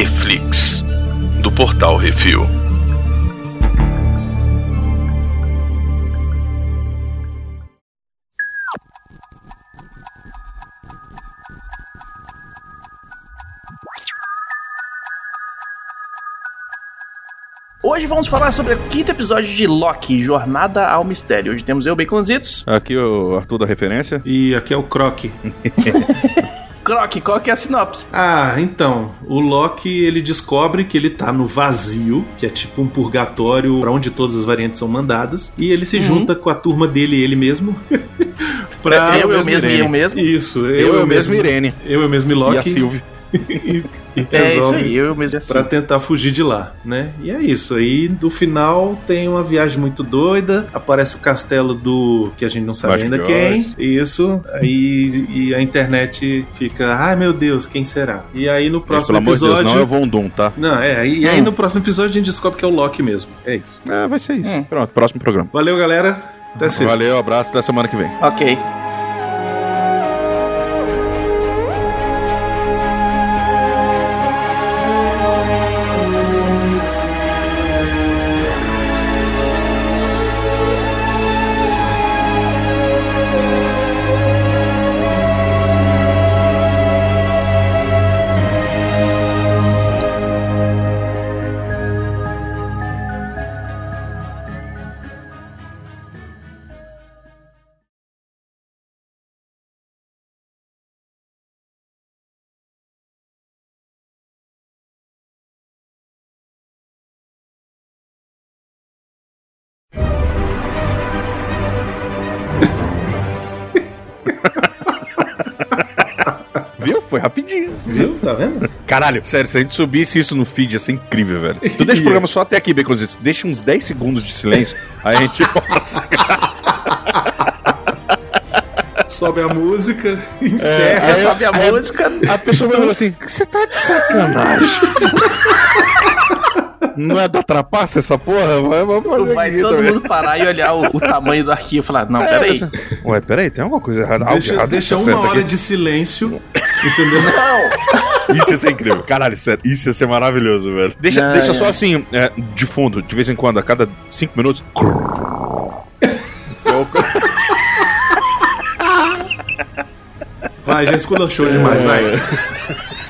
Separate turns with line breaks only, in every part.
Reflix, do portal Refil.
Hoje vamos falar sobre o quinto episódio de Loki, Jornada ao Mistério. Hoje temos eu, Baconzitos.
Aqui o Arthur da referência.
E aqui é o Croc.
Croc, qual que é a sinopse?
Ah, então, o Loki ele descobre que ele tá no vazio, que é tipo um purgatório para onde todas as variantes são mandadas, e ele se
Uhum.
junta com a turma dele e ele mesmo. pra...
eu, eu mesmo e eu mesmo.
Isso, eu,
Eu, eu mesmo, Irene.
Eu, eu mesmo e Loki.
E a Sylvie.
E, e
É isso
resolve
aí, eu mesmo assim.
Pra tentar fugir de lá, né? E é isso. Aí no final tem uma viagem muito doida. Aparece o castelo do. que a gente não sabe ainda quem.
Oz.
Isso. Aí e a internet fica. Ai meu Deus, quem será? E aí no
Pelo
próximo
amor de
episódio.
Deus, não é o Von Doom, tá?
Não, é. E aí
Hum.
no próximo episódio a gente descobre que é o Loki mesmo. É isso.
É, vai ser isso.
Hum.
Pronto, próximo programa.
Valeu, galera. Até sexta.
Valeu, abraço, até semana que vem.
Ok.
Rapidinho.
Viu? Tá vendo?
Caralho, sério, se a gente subisse isso no feed, ia ser incrível, velho. Tu deixa o programa só até aqui, Baconzitos. Deixa uns 10 segundos de silêncio, aí a gente mostra.
Sobe a música,
É,
encerra.
Aí
aí-
sobe a
aí-
música.
A pessoa vai falar assim: você tá de sacanagem. Não é da trapaça essa porra? Vai, vamos fazer
Vai
aqui
todo
também.
mundo parar e olhar o, o tamanho do arquivo e falar: Não,
É,
peraí.
Ué, peraí, tem alguma coisa errada. Algo
Deixa,
errado
deixa
tá
uma hora
aqui.
de silêncio. Entendeu?
Não!
Isso ia ser incrível. Caralho, sério, isso ia ser maravilhoso, velho. Deixa,
Ai,
deixa só assim, é, de fundo, de vez em quando, a cada cinco minutos.
Vai, já esculachou demais, vai.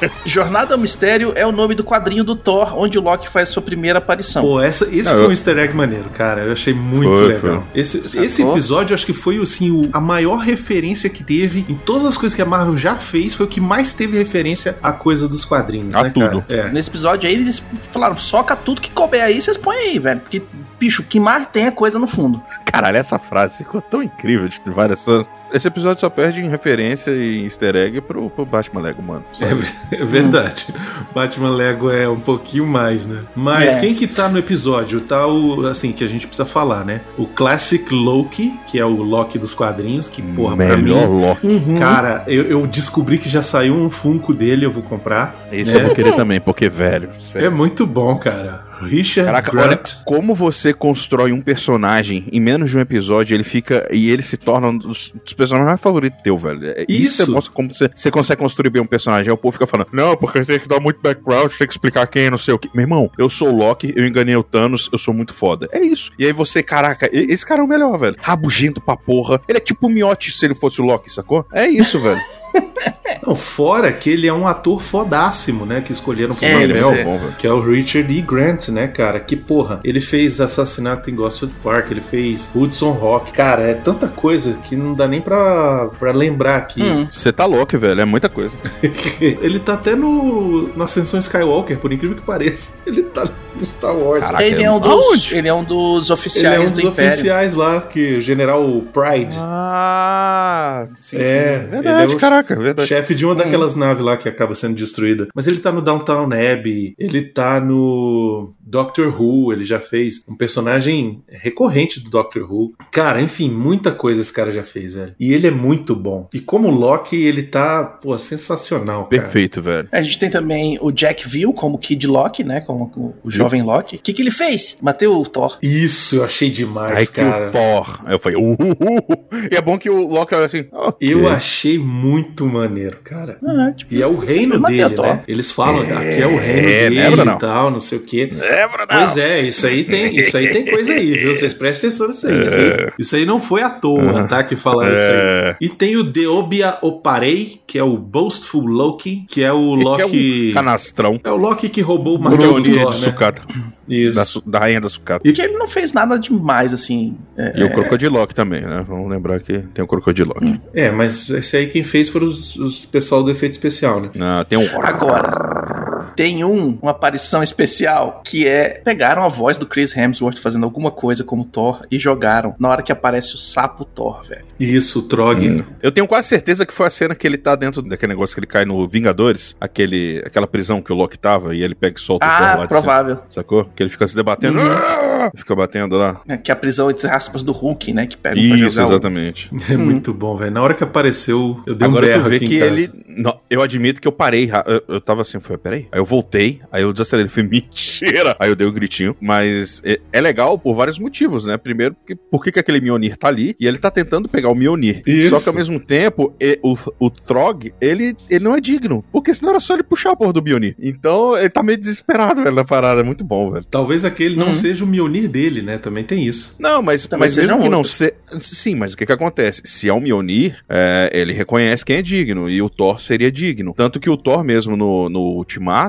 Jornada ao Mistério é o nome do quadrinho do Thor, onde o Loki faz sua primeira aparição.
Pô, essa, esse
Não,
foi
eu-
um easter egg maneiro, cara. Eu achei muito
Foi,
legal. Esse, esse episódio, acho que foi assim, o- a maior referência que teve em todas as coisas que a Marvel já fez. Foi o que mais teve referência a coisa dos quadrinhos,
A
né,
tudo.
cara? É.
Nesse episódio aí, eles falaram: soca tudo que couber aí, vocês põem aí, velho. Porque, bicho, o que mais tem é coisa no fundo.
Caralho, essa frase ficou tão incrível de várias. Esse episódio só perde em referência e easter egg pro, pro Batman Lego, mano. Isso.
É verdade. Batman Lego é um pouquinho mais, né? Mas
É.
quem que tá no episódio? Tá o, assim, que a gente precisa falar, né? O Classic Loki, que é o Loki dos quadrinhos, que, porra, pra mim...
Melhor Loki.
Uhum.
Cara, eu, eu descobri que já saiu um Funko dele, eu vou comprar.
Esse
né?
eu vou querer também, porque, velho. sério.
É muito bom, cara. Richard
Caraca,
Grant.
olha como você constrói um personagem em menos de um episódio, ele fica e ele se torna um dos, dos personagens mais favoritos teu, velho. É- Isso,
Isso.
mostra como você, você consegue construir bem um personagem. Aí o povo fica falando, não, porque tem que dar muito background, tem que explicar quem é, não sei o que. Meu irmão, eu sou o Loki, eu enganei o Thanos, eu sou muito foda. É isso. E aí você, caraca, esse cara é o melhor, velho. Rabugento pra porra. Ele é tipo o Miotti se ele fosse o Loki, sacou? É isso, velho.
Não, fora que ele é um ator fodássimo, né? Que escolheram pro
É, ele
papel.
é
bom, velho.
Que é o Richard E. Grant, né, cara? Que porra, ele fez Assassinato em Gosford Park, ele fez Hudson Rock. Cara, é tanta coisa que não dá nem pra, pra lembrar aqui.
Hum.
Você tá louco, velho. É muita coisa.
ele tá até no na Ascensão Skywalker, por incrível que pareça. Ele tá no Star Wars.
Caraca,
Ele é, um dos,
aonde?
ele é um dos
ele
oficiais
é um
do
dos
Império.
oficiais lá, que o General Pride.
Ah, sim,
É,
sim.
ele
Verdade,
é o
caraca, verdade.
Chefe de uma daquelas naves lá que acaba sendo destruída. Mas ele tá no Downtown Abbey, ele tá no Doctor Who, ele já fez um personagem recorrente do Doctor Who. Cara, enfim, muita coisa esse cara já fez, velho. E ele é muito bom. E como Loki, ele tá, pô, sensacional, cara.
Perfeito, velho.
A gente tem também o Jack Ville como Kid Loki, né? Como o- jovem Loki. O que, que ele fez? Bateu o Thor.
Isso, eu achei demais,
Ai, que
cara.
o Thor. Aí eu falei, uh, uh, uh. E é bom que o Loki olha assim, ok.
Eu achei muito maneiro. cara.
Ah, tipo,
E é o reino dele, né? Eles falam, aqui é o reino
É,
dele
lembra, não?
e tal, não sei o quê.
Lembra,
Pois é, isso aí tem, isso aí tem coisa aí, viu? Vocês prestem atenção nisso aí. Isso aí, isso aí não foi à toa, tá? Que falaram isso aí.
É.
E tem o Deobia Oparei, que é o Boastful Loki, que é o
Que é
Loki.
um canastrão.
É o Loki que roubou o Thor,
de
né?
sucata. Da,
Isso.
su- da rainha da sucata.
Porque ele não fez nada demais, assim. É,
E o Crocodilock também, né? Vamos lembrar que tem o Crocodilock.
É, mas esse aí quem fez foram os, os pessoal do efeito especial, né?
Ah, tem um.
Agora, tem um, uma aparição especial, que é pegaram a voz do Chris Hemsworth fazendo alguma coisa como Thor e jogaram na hora que aparece o sapo Thor, velho.
Isso, o Trog.
Hum. Eu tenho quase certeza que foi a cena que ele tá dentro daquele negócio que ele cai no Vingadores, aquele, aquela prisão que o Loki tava, e ele pega e solta o Thor
Ah,
lá de cima.
provável.
Sacou? Que ele fica se debatendo.
Uhum.
Ah! Fica batendo lá.
É, que é a prisão, entre aspas, do Hulk, né? Que pega pra
Isso,
jogar o-
exatamente.
É muito bom, velho. Na hora que apareceu, eu dei
Agora
um berro
tu vê
aqui
que
em casa.
ele. Não, eu admito que eu parei. Eu, eu tava assim, foi, peraí. Aí eu voltei, aí eu desacelerei. Falei, mentira! Aí eu dei um gritinho. Mas é, é legal por vários motivos, né? Primeiro, porque, por que, que aquele Mionir tá ali? E ele tá tentando pegar o Mionir.
Isso.
Só que ao mesmo tempo, e- o, o Throg, ele, ele não é digno. Porque senão era só ele puxar a porra do Mionir. Então ele tá meio desesperado, velho, na parada. É muito bom, velho.
Talvez aquele não
Uhum.
seja o Mionir dele, né? Também tem isso.
Não, mas, mas mesmo que não
outros.
seja. Sim, mas o que que acontece? Se é um Mjolnir, é, ele reconhece quem é digno, e o Thor seria digno. Tanto que o Thor mesmo no, no Ultimato,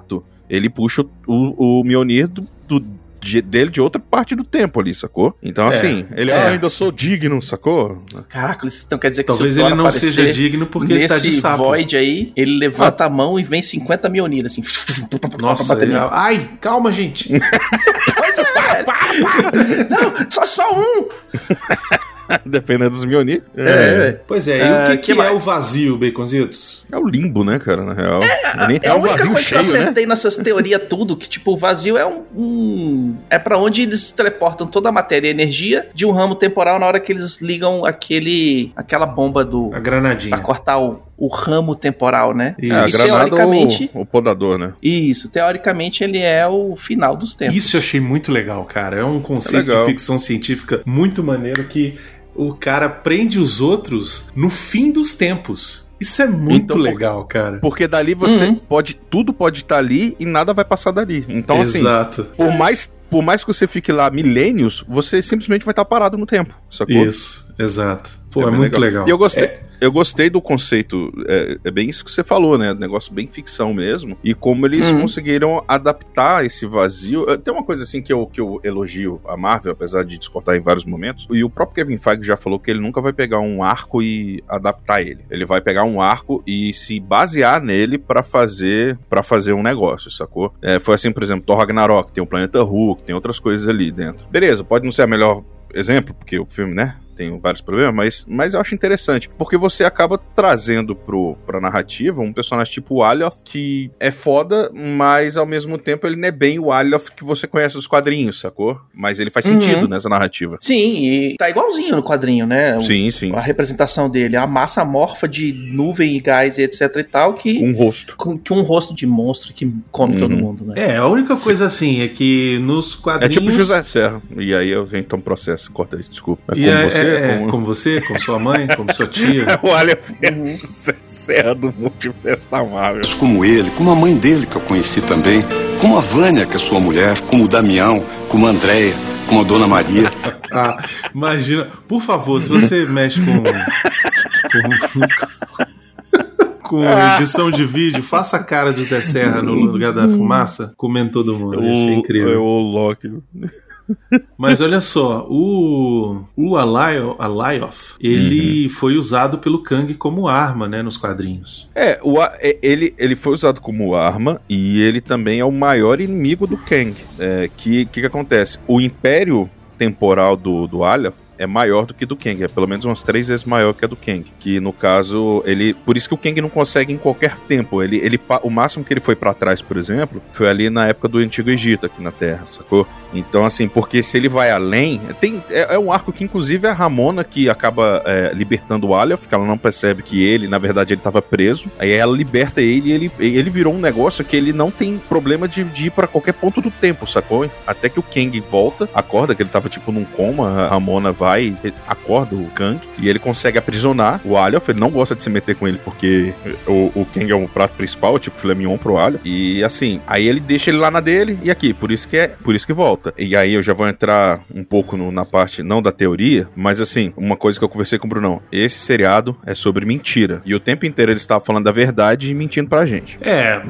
ele puxa o, o, Mjolnir do, do- de- dele de outra parte do tempo ali, sacou? Então, assim, ele,
é.
ah, ainda sou digno, sacou?
Caraca, então quer dizer que
Talvez ele não seja digno porque ele
nesse
tá de sapo.
void aí, ele levanta a mão e vem 50 Mionir, assim.
Nossa, ele...
nele.
ai, calma, gente.
Pois é. Não, só, só um.
Dependendo dos Mjolnir.
É, velho.
Pois é, e
Ah,
o que,
que
que é o vazio, Baconzitos?
É o limbo, né, cara, na real. É,
É
é um
única
vazio
coisa que eu
cheio, né?
acertei nessas teorias tudo, que tipo, o vazio é um, um- É pra onde eles teleportam toda a matéria e energia de um ramo temporal na hora que eles ligam aquele. aquela bomba do.
A
Pra
granadinha.
cortar o, o ramo temporal, né?
Isso.
É, a
E
granada
teoricamente-
ou o podador, né?
Isso, teoricamente ele é o final dos tempos.
Isso eu achei muito legal, cara. É um conceito
legal.
de ficção científica muito maneiro que o cara prende os outros no fim dos tempos. Isso é muito
Então,
legal, cara.
Porque dali você
Uhum.
pode. Tudo pode estar ali e nada vai passar dali. Então, assim,
Exato.
por mais, por mais que você fique lá milênios, você simplesmente vai estar parado no tempo, sacou?
Isso, exato. Pô, é,
bem
muito legal.
E eu gostei.
É,
Eu gostei do conceito, é, é bem isso que você falou, né? Negócio bem ficção mesmo. E como eles
Uhum.
conseguiram adaptar esse vazio. Tem uma coisa assim que eu, que eu elogio a Marvel, apesar de discordar em vários momentos. E o próprio Kevin Feige já falou que ele nunca vai pegar um arco e adaptar ele. Ele vai pegar um arco e se basear nele pra fazer para fazer um negócio, sacou? É, foi assim, por exemplo, Thor Ragnarok, tem o Planeta Hulk, tem outras coisas ali dentro. Beleza, pode não ser a melhor exemplo, porque o filme, né? Tem vários problemas, mas, mas eu acho interessante. Porque você acaba trazendo pro, pra narrativa um personagem tipo o Alioth, que é foda, mas ao mesmo tempo ele não é bem o Alioth que você conhece dos quadrinhos, sacou? Mas ele faz
Uhum.
sentido nessa narrativa.
Sim, e tá igualzinho no quadrinho, né? O-
Sim, sim.
A representação dele, a massa amorfa de nuvem e gás e etc e tal, que
Um rosto.
com, que um rosto de monstro que come todo
Uhum.
mundo, né?
É, a única coisa assim é que nos
É
quadrinhos.
tipo José Serra. E aí eu então processo. Corta isso, desculpa. É
E
como
é,
você,
é, é,
como...
como você, como sua mãe, como sua tia.
o Alioth é do multiverso da Marvel.
como ele, como a mãe dele que eu conheci também, como a Vânia, que é sua mulher, como o Damião, como a Andréia, como a Dona Maria.
Ah, imagina. Por favor, se você mexe com. com, com edição de vídeo, faça a cara do Zé Serra no lugar da fumaça, comendo todo mundo. Isso é incrível.
É o Loki.
Mas olha só, o, o Alio- Alioth, ele foi usado pelo Kang como arma, né, nos quadrinhos.
É, o, é, ele, ele foi usado como arma e ele também é o maior inimigo do Kang. É, que que, que acontece? O império temporal do, do Aleph é maior do que do Kang, é pelo menos umas três vezes maior que a do Kang. Que no caso, ele. Por isso que o Kang não consegue em qualquer tempo. Ele, ele, o máximo que ele foi pra trás, por exemplo, foi ali na época do Antigo Egito, aqui na Terra, sacou? Então, assim, porque se ele vai além. Tem, é, é um arco que, inclusive, é a Ramona que acaba é, libertando o Aleph, que ela não percebe que ele, na verdade, ele tava preso. Aí ela liberta ele e ele, ele virou um negócio que ele não tem problema de, de ir pra qualquer ponto do tempo, sacou? Até que o Kang volta, acorda que ele tava tipo num coma, a Ramona vai vai, acorda o Kang e ele consegue aprisionar o Alioth. Ele não gosta de se meter com ele porque o, o Kang é um prato principal, tipo filé mignon pro Alioth. E assim, aí ele deixa ele lá na dele e aqui, por isso que é, por isso que volta. E aí eu já vou entrar um pouco no- na parte não da teoria, mas assim, uma coisa que eu conversei com o Brunão, esse seriado é sobre mentira. E o tempo inteiro ele estava falando da verdade e mentindo pra gente.
É,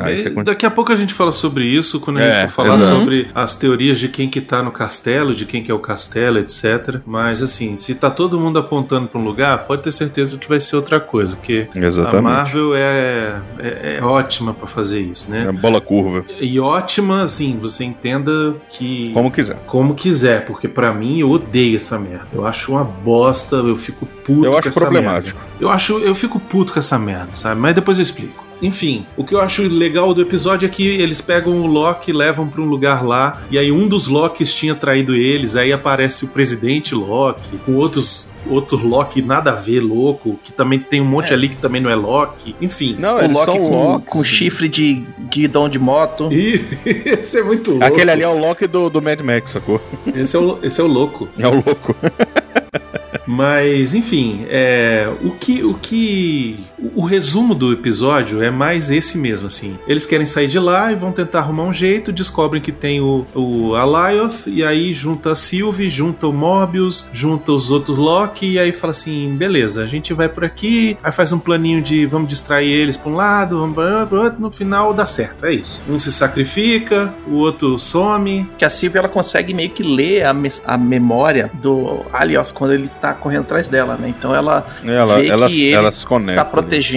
daqui a pouco a gente fala sobre isso, quando a
É,
gente for falar
exato.
sobre as teorias de quem que tá no castelo, de quem que é o castelo, etc. Mas assim, se tá todo mundo apontando pra um lugar, pode ter certeza que vai ser outra coisa, porque a
Exatamente.
Marvel é, é, é ótima pra fazer isso, né?
É bola curva,
E ótima, assim, você entenda que
como quiser.
como quiser, porque pra mim eu odeio essa merda. Eu acho uma bosta, eu fico puto
Eu acho problemático.
merda. Eu acho, eu fico puto com essa merda, sabe? Mas depois eu explico. Enfim, o que eu acho legal do episódio é que eles pegam o Loki, levam pra um lugar lá, e aí um dos Lokis tinha traído eles, aí aparece o presidente Loki, com outros outro Loki nada a ver, louco, que também tem um monte ali que também não é Loki. Enfim.
Não,
o
eles
Loki
são
com,
Locks.
com chifre de guidão de moto.
E esse é muito louco.
Aquele ali é o Loki do, do Mad Max, sacou?
esse, é o, esse é o louco.
É o louco.
Mas, enfim, é, o que o que o, resumo do episódio é mais esse mesmo, assim. Eles querem sair de lá e vão tentar arrumar um jeito, descobrem que tem o, o Alioth, e aí junta a Sylvie, junta o Mobius, junta os outros Loki, e aí fala assim, beleza, a gente vai por aqui, aí faz um planinho de vamos distrair eles pra um lado, vamos pra pro outro, no final dá certo, é isso. Um se sacrifica, o outro some,
Que a Sylvie ela consegue meio que ler a, me- a memória do Alioth quando ele tá correndo atrás dela, né? Então ela
Ela,
Vê
ela,
que ele
ela se conecta.
tá protegendo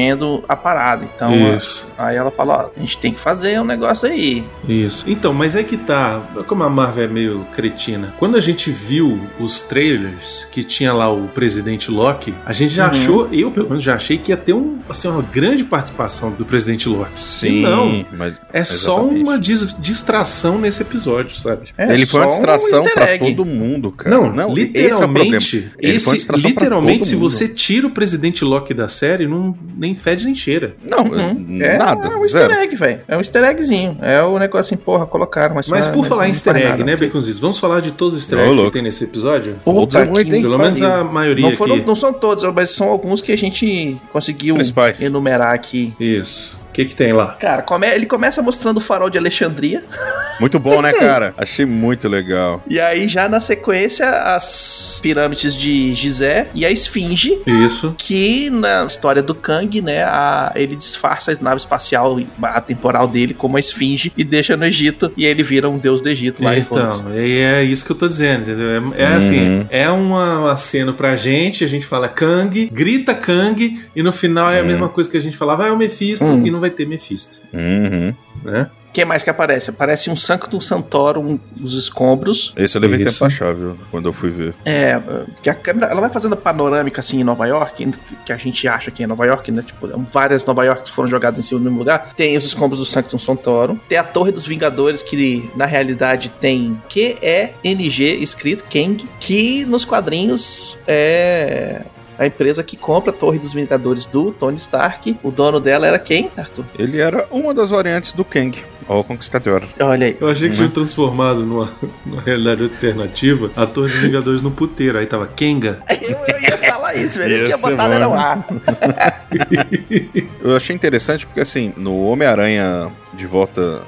a parada. Então
Isso.
aí ela fala: ó, a gente tem que fazer um negócio aí.
Isso. Então, mas é que tá. Como a Marvel é meio cretina. Quando a gente viu os trailers que tinha lá o presidente Loki, a gente já
Uhum.
achou, eu pelo menos já achei que ia ter um, assim, uma grande participação do presidente Loki.
Sim,
E não.
mas
É só
Exatamente.
uma dis- distração nesse episódio, sabe?
É
ele foi uma
só um
distração
easter
pra
egg.
todo mundo, cara.
Não,
esse é o problema.
literalmente,
Ele foi uma
esse, literalmente, se você tira o presidente Loki da série, não nem fede nem cheira.
Não,
Uhum.
é, nada.
É um easter
zero.
egg, velho. É um easter eggzinho. É o negócio assim, porra, colocaram. Mas,
Mas
só-
por falar em
não
easter egg,
nada.
né, Baconzitos? Vamos falar de todos os easter eggs que tem nesse episódio?
Todos
Puta
muito,
que?
Pelo menos a maioria
Não, foram,
aqui.
não são todos, mas são alguns que a gente conseguiu enumerar aqui.
Isso. O que que tem lá?
Cara, come- ele começa mostrando o farol de Alexandria.
Muito bom, né, cara? Achei muito legal.
E aí, já na sequência, as pirâmides de Gizé e a Esfinge.
Isso.
Que na história do Kang, né, a- ele disfarça a nave espacial atemporal dele como a Esfinge e deixa no Egito. E aí ele vira um deus do Egito lá.
Então, é, é isso que eu tô dizendo, entendeu? É, é
Uhum.
assim, é uma, uma cena pra gente, a gente fala Kang, grita Kang, e no final é a
Uhum.
mesma coisa que a gente falava, ah, é o Mephisto,
Hum.
e não vai ter Mephisto,
Uhum.
né?
Quem mais que aparece? Aparece um Sanctum Santorum dos escombros.
Esse eu levei
Isso.
tempo pra achar, viu? Quando eu fui ver.
É, que a câmera ela vai fazendo panorâmica assim em Nova York, que a gente acha que é Nova York, né? Tipo, várias Nova Yorks foram jogadas em cima do mesmo lugar. Tem os escombros do Sanctum Santorum. Tem a Torre dos Vingadores, que na realidade tem Q-E-N-G escrito, Kang, que nos quadrinhos é. A empresa que compra a Torre dos Vingadores do Tony Stark. O dono dela era quem, Arthur?
Ele era uma das variantes do Kang, o Conquistador.
Olha aí.
Eu achei que
Uhum.
tinha transformado numa, numa realidade alternativa a Torre dos Vingadores no puteiro, aí tava Kenga.
Eu, eu ia falar isso, velho. Eu tinha botado era um A.
Eu achei interessante porque, assim, no Homem-Aranha de volta.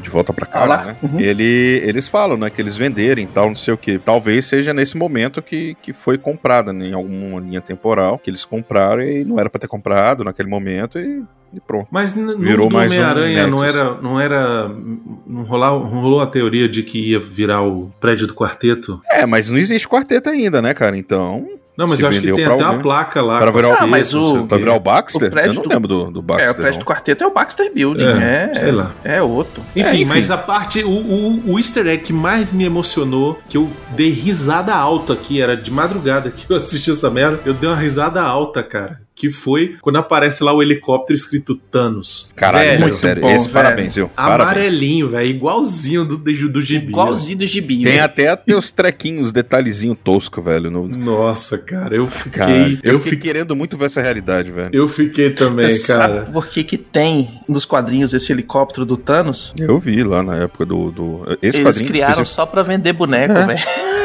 De volta pra
Ah
casa,
lá?
né?
Uhum.
Ele, eles falam, né? Que eles venderem e tal, não sei o que. Talvez seja nesse momento que, que foi comprada, né, em alguma linha temporal, que eles compraram e não era pra ter comprado naquele momento e, pronto.
Mas no
Virou
do
mais um
Homem-Aranha não
Nexus.
era, não era. Não rolou, não rolou a teoria de que ia virar o prédio do quarteto?
É, mas não existe quarteto ainda, né, cara? Então.
Não, mas eu acho que tem até uma
alguém.
placa lá.
Pra virar
Ah, mas o-.
Pra virar o Baxter?
O prédio
eu não
do-
lembro do, do Baxter.
É, o prédio
não.
do quarteto é o Baxter Building.
É,
É,
sei lá.
É outro.
Enfim,
É, enfim.
mas a parte. O, o, o easter egg que mais me emocionou, que eu dei risada alta aqui, era de madrugada que eu assisti essa merda, eu dei uma risada alta, cara. Que foi quando aparece lá o helicóptero escrito Thanos.
Caralho,
Velho,
muito sério.
bom,
Esse
velho.
parabéns, viu? Parabéns.
Amarelinho, velho. Igualzinho do, do, do gibi.
Igualzinho do gibi.
Tem
velho.
até até os trequinhos, detalhezinho tosco, velho. No...
Nossa, cara, eu fiquei.
Cara, eu,
eu,
fiquei
fiquei
querendo muito ver essa realidade, velho.
eu fiquei também,
Você
cara.
sabe por que, que tem nos quadrinhos esse helicóptero do Thanos,
Eu vi lá na época do. do esse
eles
quadrinho
criaram
específico.
só pra vender boneco,
É.
velho.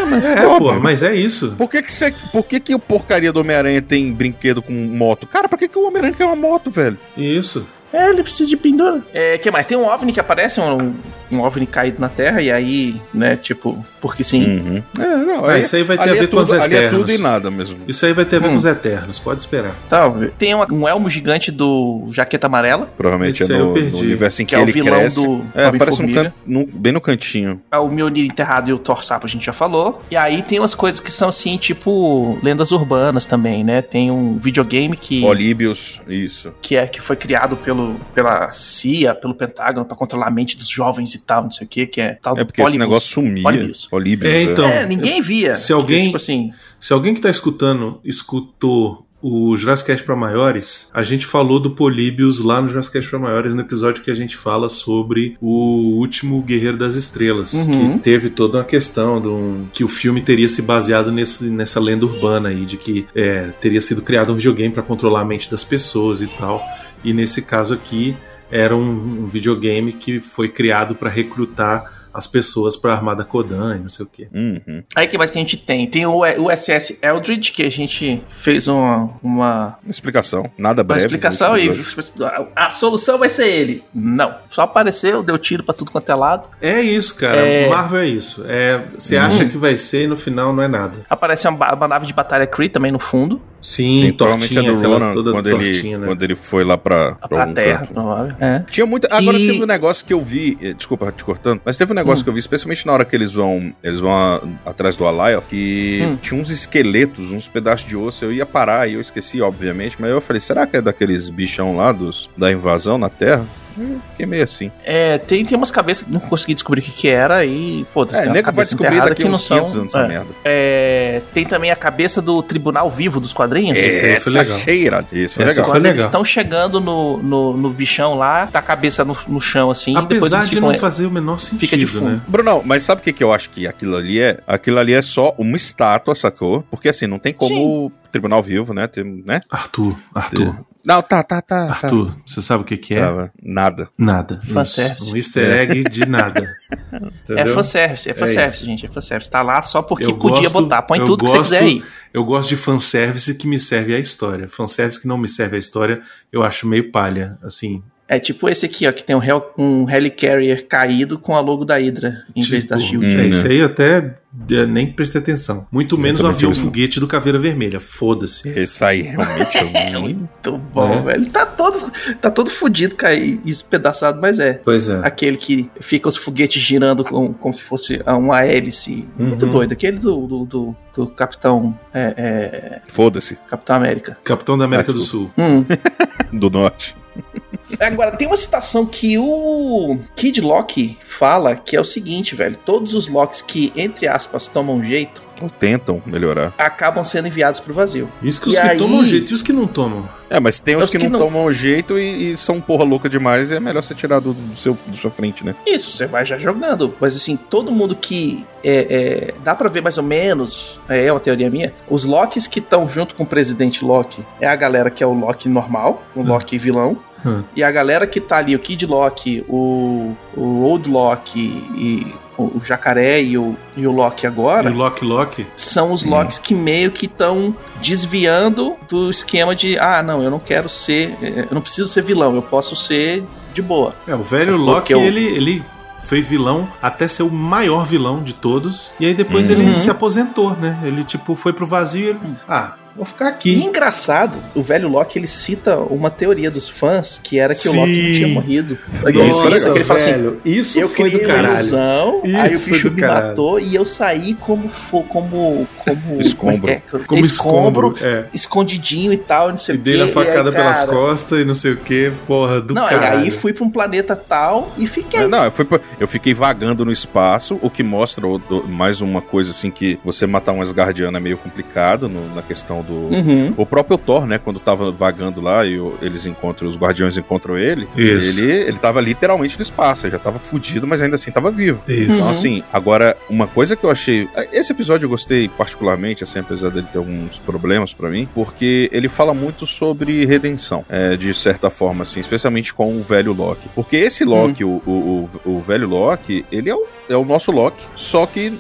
É,
Pô,
pô,
mano.
mas é isso.
Por que que, você, por que que o porcaria do Homem-Aranha tem brinquedo com moto? Cara, por que que o Homem-Aranha quer uma moto, velho?
Isso.
É, ele precisa de pendura. É, que mais? Tem um OVNI que aparece, um, um OVNI caído na Terra, e aí, né, tipo, porque sim.
Uhum. É, não, aí-
isso aí vai ter a
é
ver com os
tudo, Ali é
Eternos.
tudo e nada mesmo.
Isso aí vai ter a ver
Hum.
com os Eternos, pode esperar.
Tá, tem uma- um elmo gigante do Jaqueta Amarela,
Provavelmente
Esse
é no,
perdi.
no universo em que,
que é o
ele
vilão
cresce.
do
É, aparece no canto, no- bem no cantinho.
É o Mjolnir enterrado e o Thor Sapo, a gente já falou. E aí tem umas coisas que são assim, tipo lendas urbanas também, né? Tem um videogame que,
Olíbios, isso.
que, é, que foi criado pelo, pela CIA, pelo Pentágono, pra controlar a mente dos jovens e tal, não sei o que, que é tal
É
do
porque esse
Polybus.
negócio sumia.
Olíbios.
Olíbios.
É, então.
É, ninguém via.
se alguém-
Que, tipo assim,
Se alguém que tá escutando escutou o Jurassic Cast pra maiores, a gente falou do Políbios lá no Jurassic Cast pra maiores, no episódio que a gente fala sobre o último Guerreiro das Estrelas,
Uhum.
que teve toda uma questão de um- que o filme teria se baseado nesse, nessa lenda urbana aí, de que é, teria sido criado um videogame pra controlar a mente das pessoas e tal. E nesse caso aqui era um, um videogame que foi criado pra recrutar as pessoas pra Armada Kodan e não sei o quê.
Uhum.
Aí que mais que a gente tem? Tem o USS Eldridge, que a gente fez uma, uma,
Uma explicação. Nada
uma
breve.
explicação
no
e a, a solução vai ser ele. Não. Só apareceu, deu tiro pra tudo quanto é lado.
É isso, cara.
É.
Marvel é isso. É, você
Hum.
acha que vai ser e no final não é nada.
Aparece uma, uma nave de batalha Kree também no fundo.
Sim,
Sim, provavelmente é do
aquela
Ronan,
toda
quando,
tortinha,
ele,
né?
quando ele foi lá pra, pra,
Pra
algum
Terra,
canto.
provável. É.
Tinha muita. Agora
E-
teve um negócio que eu vi. eh, Desculpa te cortando, mas teve um negócio
Hum.
que eu vi, especialmente na hora que eles vão. Eles vão a- atrás do Alioth, que
Hum.
tinha uns esqueletos, uns pedaços de osso. Eu ia parar e eu esqueci, obviamente, mas eu falei, será que é daqueles bichão lá dos, da invasão na Terra? Fiquei meio assim.
É, tem, tem umas cabeças que não consegui descobrir o que, que era e, pô, tem
É,
umas
nego vai
cabeças
descobrir daqui
que não são.
500 anos essa
é.
merda.
É, tem também a cabeça do Tribunal Vivo dos quadrinhos.
foi
Essa
legal.
cheira. Isso foi
Essa
legal.
foi
Quando eles
legal.
estão chegando no, no, no bichão lá, tá a cabeça no, no chão assim, depois
Apesar
eles
de não fazer o menor sentido,
fica de fundo.
né?
Brunão, mas sabe o que, que eu acho que aquilo ali é? Aquilo ali é só uma estátua, sacou? Porque assim, não tem como o Tribunal Vivo, né? Tem, né?
Arthur, Arthur,
Não, tá, tá, tá. tá.
Arthur, você sabe o que que é?
Tava. Nada.
Nada.
Fanservice.
Um easter egg de nada.
É fanservice, é fanservice,
isso.
gente. É fanservice. Tá lá só porque
Eu
podia
gosto-
botar. Põe tudo que você
gosto-
quiser aí.
Eu gosto de fanservice que me serve a história. Fanservice que não me serve a história, eu acho meio palha, assim.
É tipo esse aqui, ó, que tem um, Hel um Helicarrier caído com a logo da Hydra, em vez da
Tipo,
Shield.
É,
Hum,
isso
né?
aí eu até nem prestei atenção. Muito menos o avião foguete do Caveira Vermelha. Foda-se.
Esse aí realmente é
É
um...
muito bom,
É.
velho. Tá todo, tá todo fudido, cair, espedaçado, mas é.
Pois é.
Aquele que fica os foguetes girando com- como se fosse uma hélice. Muito
Uhum.
doido. Aquele do, do, do- do Capitão. É, é,
Foda-se.
Capitão América.
Capitão da América
Ah,
do Sul.
Hum.
Do norte.
Agora, tem uma citação que o Kid Loki fala que é o seguinte, velho. Todos os Locks que, entre aspas, tomam jeito,
Ou tentam melhorar.
acabam sendo enviados pro vazio.
Isso que
E
os que
aí-
tomam jeito e os que não tomam.
É, mas tem uns
Os
que,
que
não,
não-
tomam jeito e, e são porra louca demais e é melhor você tirar do, do seu, do sua frente, né?
Isso, você vai já jogando. Mas assim, todo mundo que. É, é, dá pra ver mais ou menos, é, é uma teoria minha. Os Locks que estão junto com o presidente Loki é a galera que é o Loki normal, o Loki vilão.
Hum.
E a galera que tá ali, o Kid Loki, o, o Old Loki e o, Jacaré e o, e o Loki agora.
E o Loki Loki.
são os
Hum.
Locks que meio que estão desviando do esquema de ah, não, eu não quero ser, eh, eu não preciso ser vilão, eu posso ser de boa.
É, o velho
Sacou
Loki,
que eu-
ele, ele foi vilão até ser o maior vilão de todos. E aí depois
Uhum.
ele se aposentou, né? Ele, tipo, foi pro vazio e ele. Ah, vou ficar
E
aqui.
engraçado, o velho Loki ele cita uma teoria dos fãs que era que o
Sim.
Loki não tinha morrido.
Isso foi legal.
que ele fala assim,
velho, isso
eu
foi do caralho.
ilusão, aí o
Isso
bicho me
caralho.
matou e eu saí como como como
Escombro.
como, é é?
Como
escombro,
escombro. É.
escondidinho e tal, não sei
E
o quê.
dei a facada
aí,
pelas
cara,
costas e não sei o que, porra, do
Não, e
caralho.
aí fui pra um planeta tal e fiquei.
Não, eu, fui pra- eu fiquei vagando no espaço, o que mostra o- o- mais uma coisa assim que você matar um Asgardiano é meio complicado no- na questão do.
Uhum.
O próprio Thor, né, quando tava vagando lá e eles encontram, os guardiões encontram ele,
Isso.
ele ele tava literalmente no espaço, ele já tava fudido, mas ainda assim tava vivo.
Isso.
Então,
Uhum.
assim, agora, uma coisa que eu achei. Esse episódio eu gostei particularmente, assim, apesar dele ter alguns problemas pra mim, porque ele fala muito sobre redenção, é, de certa forma, assim, especialmente com o velho Loki. Porque esse Loki, o, o, o, o velho Loki, ele é o, é o nosso Loki, só que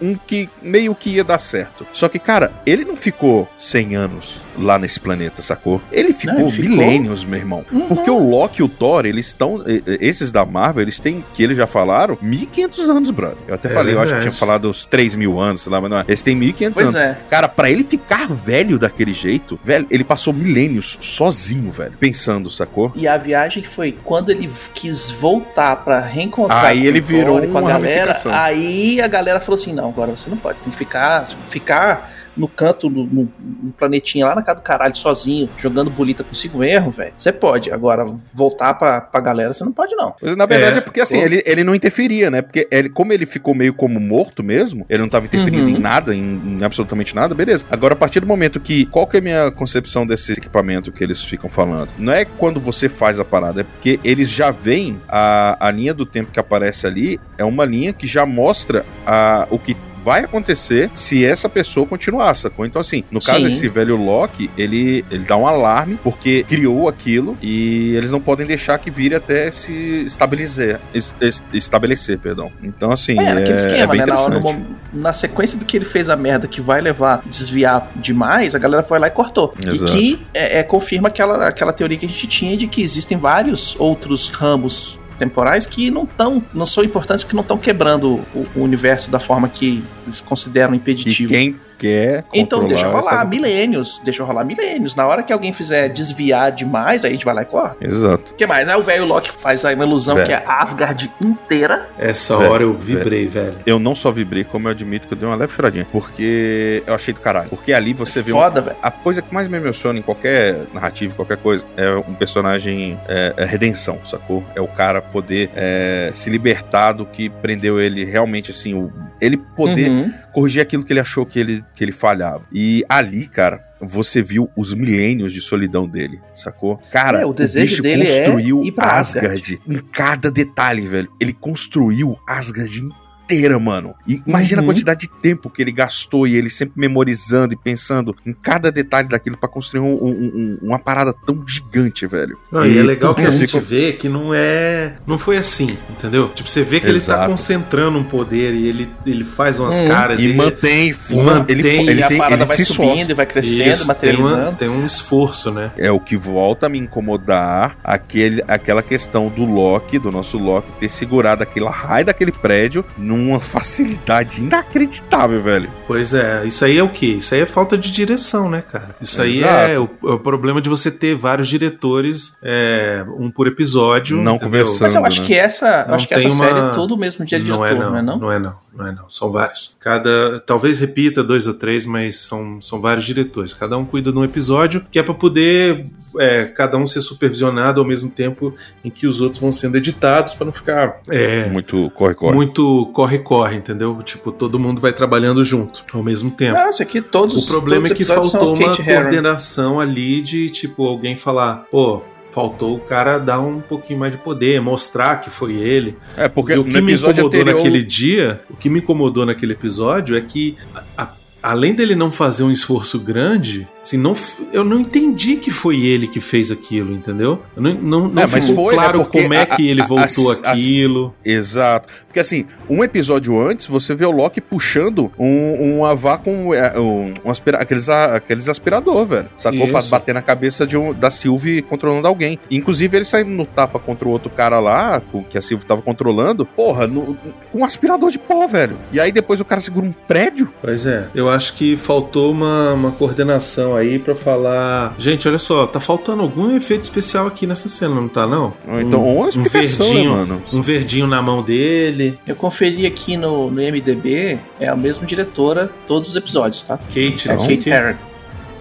um que meio que ia dar certo. Só que, cara, ele não ficou 100 anos lá nesse planeta, sacou? Ele ficou
ele ficou.
milênios, meu irmão.
Uhum.
Porque o Loki e o Thor, eles estão. Esses da Marvel, eles têm, que eles já falaram, 1500 anos, brother. Eu até
É
falei, eu acho que tinha falado uns 3 mil anos, sei lá, mas não é. Eles têm 1500
Pois
anos.
é.
Cara, pra ele ficar velho daquele jeito, velho, ele passou milênios sozinho, velho, pensando, sacou?
E a viagem foi quando ele quis voltar pra reencontrar
Aí ele virou
Thor com a
uma
galera. Aí a galera falou assim: não, agora você não pode, tem que ficar, ficar no canto, no, no- no planetinha lá na casa do caralho, sozinho, jogando bolita consigo mesmo, velho. Você pode. Agora, voltar pra, pra galera, você não pode, não.
Mas na verdade é,
É,
porque assim, ele, ele não interferia, né? Porque ele, como ele ficou meio como morto mesmo, ele não tava interferindo
Uhum.
em nada, em, em absolutamente nada, beleza. Agora, a partir do momento que. Qual que é a minha concepção desse equipamento que eles ficam falando? Não é quando você faz a parada, é porque eles já veem a, a linha do tempo que aparece ali, é uma linha que já mostra a, o que. Vai acontecer se essa pessoa continuar, sacou? Então, assim, no caso,
Sim.
esse velho Loki, ele, ele dá um alarme porque criou aquilo e eles não podem deixar que vire até se estabilizar. es- es- estabelecer, perdão. Então, assim,
É, naquele
é,
esquema,
é bem
né? Na, no
interessante.
mom- na sequência do que ele fez a merda que vai levar desviar demais, a galera foi lá e cortou.
Exato.
E que é, é, confirma aquela, aquela teoria que a gente tinha de que existem vários outros ramos temporais que não estão, não são importantes porque não estão quebrando o, o universo da forma que eles consideram
E
impeditivo.
quem quer
Então deixa rolar
essa-
milênios, deixa rolar milênios. Na hora que alguém fizer desviar demais, aí a gente vai lá e corta.
Exato.
O que mais? Aí o velho Loki faz aí uma ilusão
Velho.
que é Asgard inteira.
Essa
Velho,
hora eu vibrei, velho.
Eu não só vibrei, como eu admito que eu dei uma leve choradinha. Porque eu achei do caralho. Porque ali você vê um
Foda, velho.
A coisa que mais me emociona em qualquer narrativa, qualquer coisa, é um personagem é, é redenção, sacou? É o cara poder é, se libertar do que prendeu ele realmente, assim, o, ele poder
Uhum.
corrigir aquilo que ele achou que ele, que ele falhava. E ali, cara, você viu os milênios de solidão dele, sacou? Cara,
É, o desejo
bicho
dele é
construiu
ir pra
Asgard. em cada detalhe, velho. Ele construiu Asgard inteira, mano. E imagina
Uhum.
a quantidade de tempo que ele gastou e ele sempre memorizando e pensando em cada detalhe daquilo pra construir um- um- um- uma parada tão gigante, velho.
Não, e é legal que a gente
fico-
vê que não é. Não foi assim, entendeu? Tipo, você vê que ele tá
Exato.
concentrando um poder e ele, ele faz umas
Hum.
caras
E
ele-
mantém, fuma,
mantém,
ele,
e
ele,
e a
tem-
parada
ele
vai
se
subindo
esforça.
e vai crescendo,
Isso,
materializando.
Tem, uma- tem um esforço, né?
É o que volta a me incomodar aquele, aquela questão do Loki, do nosso Loki, ter segurado aquele raio daquele prédio numa facilidade inacreditável, velho.
Pois é, isso aí é o quê? Isso aí é falta de direção, né, cara? Isso aí
Exato.
é o, é o problema de você ter vários diretores, é, um por episódio.
Não
entendeu?
conversando.
Mas eu acho
né?
que essa,
Não
acho que essa
uma-
série é todo o mesmo dia de
não
diretor,
é não,
não é não?
não é não, não é não. São vários. Cada, talvez repita dois ou três, mas são, são vários diretores. Cada um cuida de um episódio que é pra poder é, cada um ser supervisionado ao mesmo tempo em que os outros vão sendo editados pra não ficar é,
Muito corre-corre.
muito corre-corre, entendeu? Tipo todo mundo vai trabalhando junto ao mesmo tempo.
Não, isso aqui todos
O problema
todos
é que faltou uma coordenação ali de, tipo, alguém falar, pô, faltou o cara dar um pouquinho mais de poder, mostrar que foi ele.
É, porque
e o que me incomodou
anterior...
naquele dia, o que me incomodou naquele episódio é que, a- a- além dele não fazer um esforço grande, assim, não, eu não entendi que foi ele que fez aquilo, entendeu? Eu não, não, não
É, mas
ficou
foi, né,
claro
porque
como é
a-
que ele
a-
voltou
as- as-
aquilo.
Exato. Porque assim, um episódio antes, você vê o Loki puxando um, um avá com é, um, um aspira- aqueles, a- aqueles aspirador, velho. Sacou? Pra
Isso.
bater na cabeça de um, da Sylvie controlando alguém. Inclusive, ele saindo no tapa contra o outro cara lá, que a Sylvie tava controlando, porra, no- com um aspirador de pó, velho. E aí depois o cara segura um prédio.
Pois é, eu acho que faltou uma, uma coordenação aí pra falar. Gente, olha só, tá faltando algum efeito especial aqui nessa cena, não tá não?
Ou então, uma explicação, né, mano?
um verdinho na mão dele.
Eu conferi aqui no, no MDB, é a mesma diretora todos os episódios, tá?
Kate,
É
não?
Kate Herron.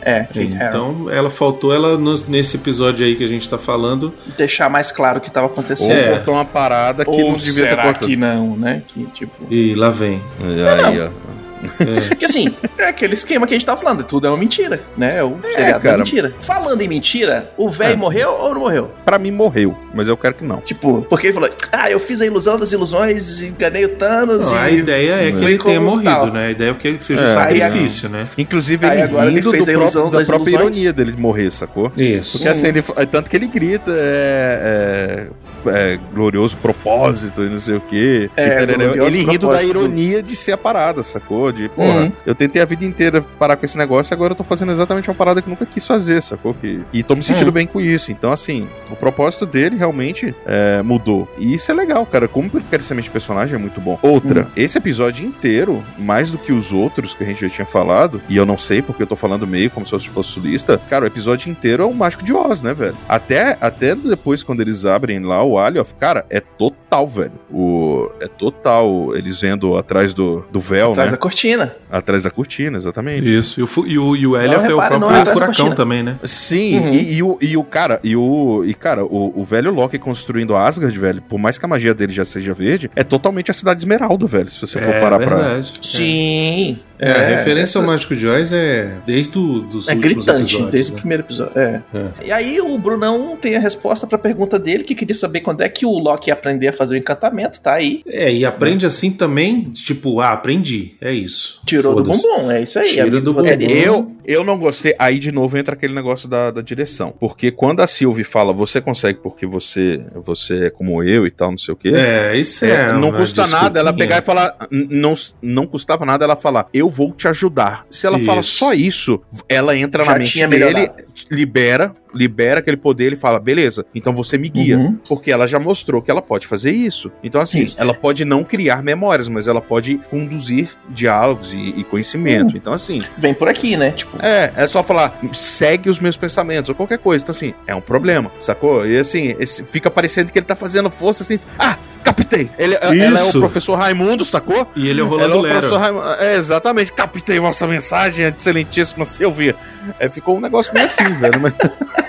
É, Kate Herron.
Então, ela faltou ela no- nesse episódio aí que a gente tá falando.
Deixar mais claro o que tava
Ou
acontecendo.
É.
cortou uma parada que
Ou
não devia ter
será
cortado.
que não, né? Que tipo.
E lá vem.
E aí, ó.
Porque assim, é aquele esquema que a gente tá falando, tudo é uma mentira, né? O seriado é
cara.
mentira. Falando em mentira, o velho
É.
morreu ou não morreu?
Pra mim morreu, mas eu quero que não.
Tipo, porque ele falou, ah, eu fiz a ilusão das ilusões, enganei o Thanos
Não,
e...
a ideia é que ele tenha morrido,
tal.
né? A ideia é que seja
É,
sacrifício, né?
Inclusive, ele
agora ele fez a ilusão
próprio- da
das
própria
ilusões.
ironia dele morrer, sacou?
Isso.
Porque assim, ele, é tanto que ele grita, é, é, é, glorioso propósito e não sei o quê.
É,
ele rindo da ironia de ser a parada, sacou? De, porra,
Uhum.
eu tentei a vida inteira parar com esse negócio e agora eu tô fazendo exatamente uma parada que nunca quis fazer, sacou? Que, e tô me sentindo
Uhum.
bem com isso. Então, assim, o propósito dele realmente é, mudou. E isso é legal, cara. Como crescimento de personagem é muito bom. Outra,
Uhum.
esse episódio inteiro, mais do que os outros que a gente já tinha falado, e eu não sei porque eu tô falando meio como se eu fosse sulista, cara, o episódio inteiro é o Mágico de Oz, né, velho? Até, até depois, quando eles abrem lá o Alioth, cara, é total, velho. O, é total eles vendo atrás do, do véu,
Atrás
né?
da cortina.
Atrás da cortina, exatamente.
Isso. E o, e o, e o é o próprio
é
furacão também, né?
Sim,
Uhum.
e, e o, e o cara, e o. E cara, o, o velho Loki construindo a Asgard, velho, por mais que a magia dele já seja verde, é totalmente a cidade Esmeralda, velho. Se você for
é
parar pra.
verdade.
Sim.
É, a referência ao Mágico de Oz é desde o, dos
É
últimos
gritante,
episódios,
desde o
né?
primeiro episódio. É.
É.
E aí o Brunão tem a resposta pra pergunta dele, que queria saber quando é que o Loki ia aprender a fazer o encantamento, tá aí.
É, e aprende assim também, tipo, ah, aprendi, é isso.
Tirou do bumbum, é isso aí.
Tira do
roteirista.
bumbum.
Eu, eu não gostei. Aí de novo entra aquele negócio da, da direção. Porque quando a Sylvie fala, você consegue porque você, você é como eu e tal, não sei o quê.
É, isso é.
É, não custa nada ela pegar e falar. Não, não custava nada ela falar, eu vou te ajudar. Se ela fala
Isso.
só isso, ela entra
Já
na mente dele,
melhorado.
libera, libera aquele poder ele fala, beleza, então você me guia.
Uhum.
Porque ela já mostrou que ela pode fazer isso. Então, assim,
Isso.
ela pode não criar memórias, mas ela pode conduzir diálogos e, e conhecimento. Então, assim,
Vem por aqui, né? Tipo,
é, é só falar, segue os meus pensamentos, ou qualquer coisa. Então, assim, é um problema, sacou? E assim, esse- fica parecendo que ele tá fazendo força assim. Ah, captei! Ele, ela é o professor Raimundo, sacou?
E ele é o
Ela é
Rolando
o professor Raimundo. É, exatamente, captei vossa mensagem, excelentíssima Silvia. É, ficou um negócio meio assim, velho. Mas...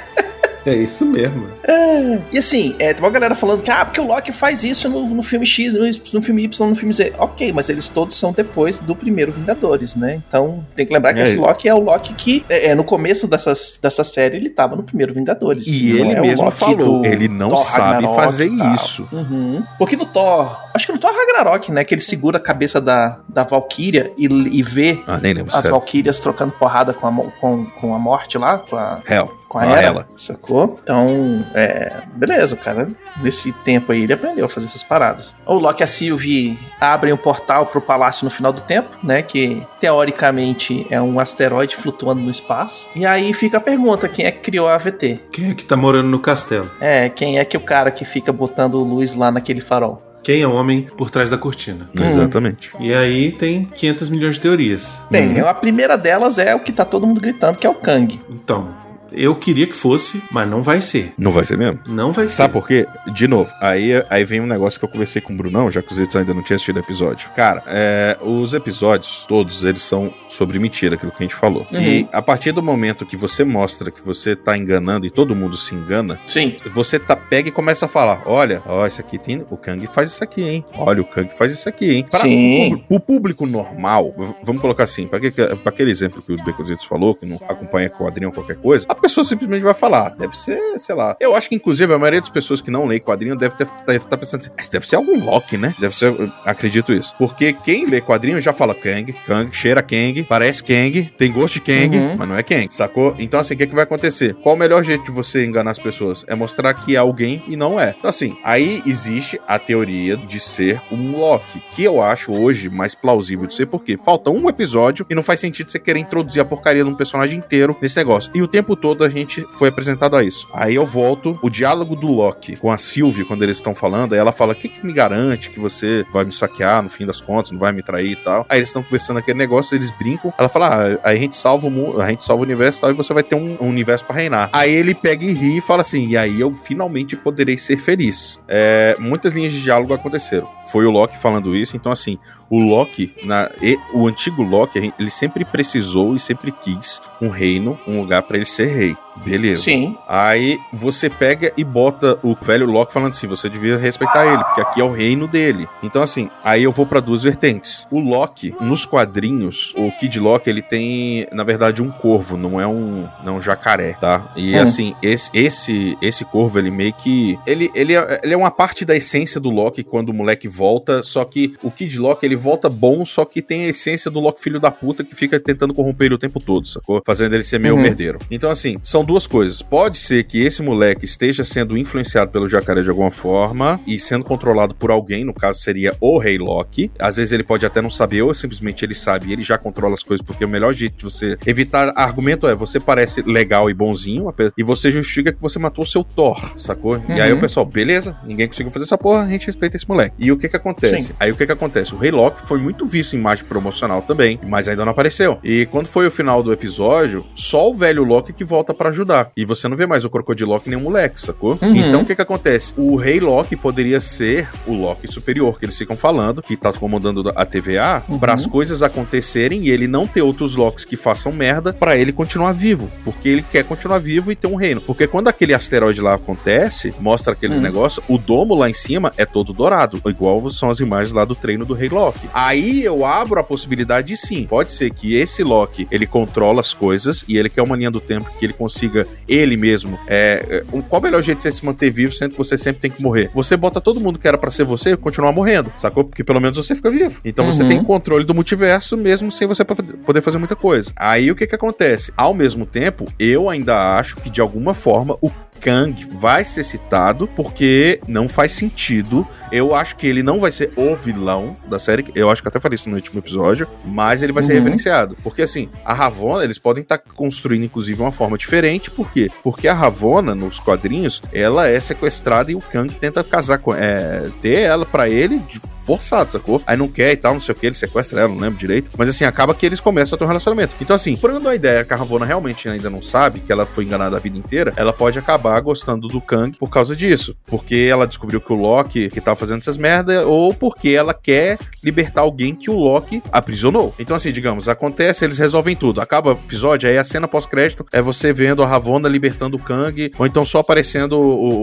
É isso mesmo.
E assim, é, tem uma galera falando que, ah, porque o Loki faz isso no, no filme X, no, no filme Y, no filme Z. Ok, mas eles todos são depois do primeiro Vingadores, né? Então tem que lembrar que
É.
esse Loki é o Loki que, é, é, no começo dessas, dessa série, ele tava no primeiro Vingadores.
E ele
é
mesmo falou, ele não
Thor
sabe
Ragnarok
fazer isso.
Uhum. Porque no Thor, acho que no Thor Ragnarok, né? Que ele segura a cabeça da, da Valkyria e, e vê
Ah,
as
sério.
Valkyrias trocando porrada com a, com, com a morte lá, com a,
Hell.
com a
ela.
sacou? Então, é, beleza, o cara, nesse tempo aí ele aprendeu a fazer essas paradas. O Loki e a Sylvie abrem o portal pro palácio no final do tempo, né, que teoricamente é um asteroide flutuando no espaço. E aí fica a pergunta, quem é que criou a AVT?
Quem é que tá morando no castelo?
É, quem é que o cara que fica botando luz lá naquele farol?
Quem é o homem por trás da cortina?
Exatamente.
E aí tem 500 milhões de teorias.
Bem, a primeira delas é o que tá todo mundo gritando, que é o Kang.
Então, eu queria que fosse, mas não vai ser.
Não vai ser mesmo?
Não vai ser.
Sabe por quê? De novo, aí, aí vem um negócio que eu conversei com o Brunão, já que os editores ainda não tinham assistido o episódio. Cara, é, os episódios, todos, eles são sobre mentira, aquilo que a gente falou.
Uhum.
E a partir do momento que você mostra que você tá enganando e todo mundo se engana,
Sim.
você tá, pega e começa a falar: olha, ó, isso aqui tem. O Kang faz isso aqui, hein? Olha, o Kang faz isso aqui, hein? Para
Sim.
O, público, o público normal, vamos colocar assim, para aquele exemplo que o Beconzitos falou, que não acompanha quadrinho ou qualquer coisa, a pessoa simplesmente vai falar: "Ah, deve ser, sei lá. Eu acho que, inclusive, a maioria das pessoas que não lê quadrinho deve estar tá pensando assim: "Esse deve ser algum Loki, né? Deve ser. Acredito isso. Porque quem lê quadrinho já fala Kang, Kang, cheira Kang, parece Kang, tem gosto de Kang,
Uhum.
mas não é Kang, sacou? Então, assim, o que, que vai acontecer? Qual o melhor jeito de você enganar as pessoas? É mostrar que é alguém e não é. Então, assim, aí existe a teoria de ser um Loki, que eu acho hoje mais plausível de ser, porque falta um episódio e não faz sentido você querer introduzir a porcaria de um personagem inteiro nesse negócio. E o tempo todo a gente foi apresentado a isso. Aí eu volto, o diálogo do Loki com a Sylvie, quando eles estão falando, aí ela fala: o que, que me garante que você vai me saquear no fim das contas, não vai me trair e tal. Aí eles estão conversando aquele negócio, eles brincam. Ela fala: ah, a gente salva o mundo, a gente salva o universo e tal, e você vai ter um, um universo pra reinar. Aí ele pega e ri e fala assim: e aí eu finalmente poderei ser feliz. É, muitas linhas de diálogo aconteceram. Foi o Loki falando isso, então assim, o Loki, na, e- o antigo Loki, ele sempre precisou e sempre quis um reino, um lugar pra ele ser rei. he Beleza.
Sim.
Aí você pega e bota o velho Loki falando assim: você devia respeitar ele, porque aqui é o reino dele. Então, assim, aí eu vou pra duas vertentes. O Loki, nos quadrinhos, o Kid Loki, ele tem, na verdade, um corvo, não é um, não é um jacaré, tá? E
Hum.
assim, esse, esse, esse corvo, ele meio que. Ele, ele, é, ele é uma parte da essência do Loki quando o moleque volta, só que o Kid Loki, ele volta bom, só que tem a essência do Loki filho da puta que fica tentando corromper ele o tempo todo, sacou? Fazendo ele ser meio
Uhum.
merdeiro. Então, assim, são duas coisas. Pode ser que esse moleque esteja sendo influenciado pelo jacaré de alguma forma e sendo controlado por alguém, no caso seria o Rei Loki. Às vezes ele pode até não saber, ou simplesmente ele sabe e ele já controla as coisas, porque o melhor jeito de você evitar argumento é você parece legal e bonzinho e você justifica que você matou o seu Thor, sacou? E aí
Uhum.
o pessoal, beleza, ninguém conseguiu fazer essa porra, a gente respeita esse moleque. E o que que acontece?
Sim.
Aí o que que acontece? O Rei Loki foi muito visto em imagem promocional também, mas ainda não apareceu. E quando foi o final do episódio, só o velho Loki que volta pra ajudar. E você não vê mais o Crocodilo Loki nem o moleque, sacou?
Uhum.
Então o que que acontece? O Rei Loki poderia ser o Loki superior, que eles ficam falando, que tá comandando a TVA,
Uhum.
para as coisas acontecerem e ele não ter outros Locks que façam merda pra ele continuar vivo. Porque ele quer continuar vivo e ter um reino. Porque quando aquele asteroide lá acontece, mostra aqueles
Hum.
negócios, o domo lá em cima é todo dourado, igual são as imagens lá do treino do Rei Loki. Aí eu abro a possibilidade de sim, pode ser que esse Loki, ele controla as coisas e ele quer uma linha do tempo que ele consiga ele mesmo. É, é, qual o melhor jeito de você se manter vivo, sendo que você sempre tem que morrer? Você bota todo mundo que era pra ser você continuar morrendo, sacou? Porque pelo menos você fica vivo. Então você
Uhum.
tem controle do multiverso mesmo sem você po- poder fazer muita coisa. Aí o que que acontece? Ao mesmo tempo, eu ainda acho que de alguma forma o Kang vai ser citado porque não faz sentido. Eu acho que ele não vai ser o vilão da série. Eu acho que até falei isso no último episódio, mas ele vai ser
Uhum.
referenciado. Porque assim, a Ravonna, eles podem estar construindo inclusive uma forma diferente. Por quê? Porque a Ravonna, nos quadrinhos, ela é sequestrada e o Kang tenta casar com é, ter ela pra ele de forçado, sacou? Aí não quer e tal, não sei o que, ele sequestra ela, não lembro direito. Mas assim, acaba que eles começam a ter um relacionamento. Então, assim, comprando a ideia que a Ravonna realmente ainda não sabe, que ela foi enganada a vida inteira, ela pode acabar gostando do Kang por causa disso. Porque ela descobriu que o Loki que tava fazendo essas merda, ou porque ela quer libertar alguém que o Loki aprisionou. Então, assim, digamos, acontece, eles resolvem tudo. Acaba o episódio, aí a cena pós-crédito é você vendo a Ravonna libertando o Kang, ou então só aparecendo o. o-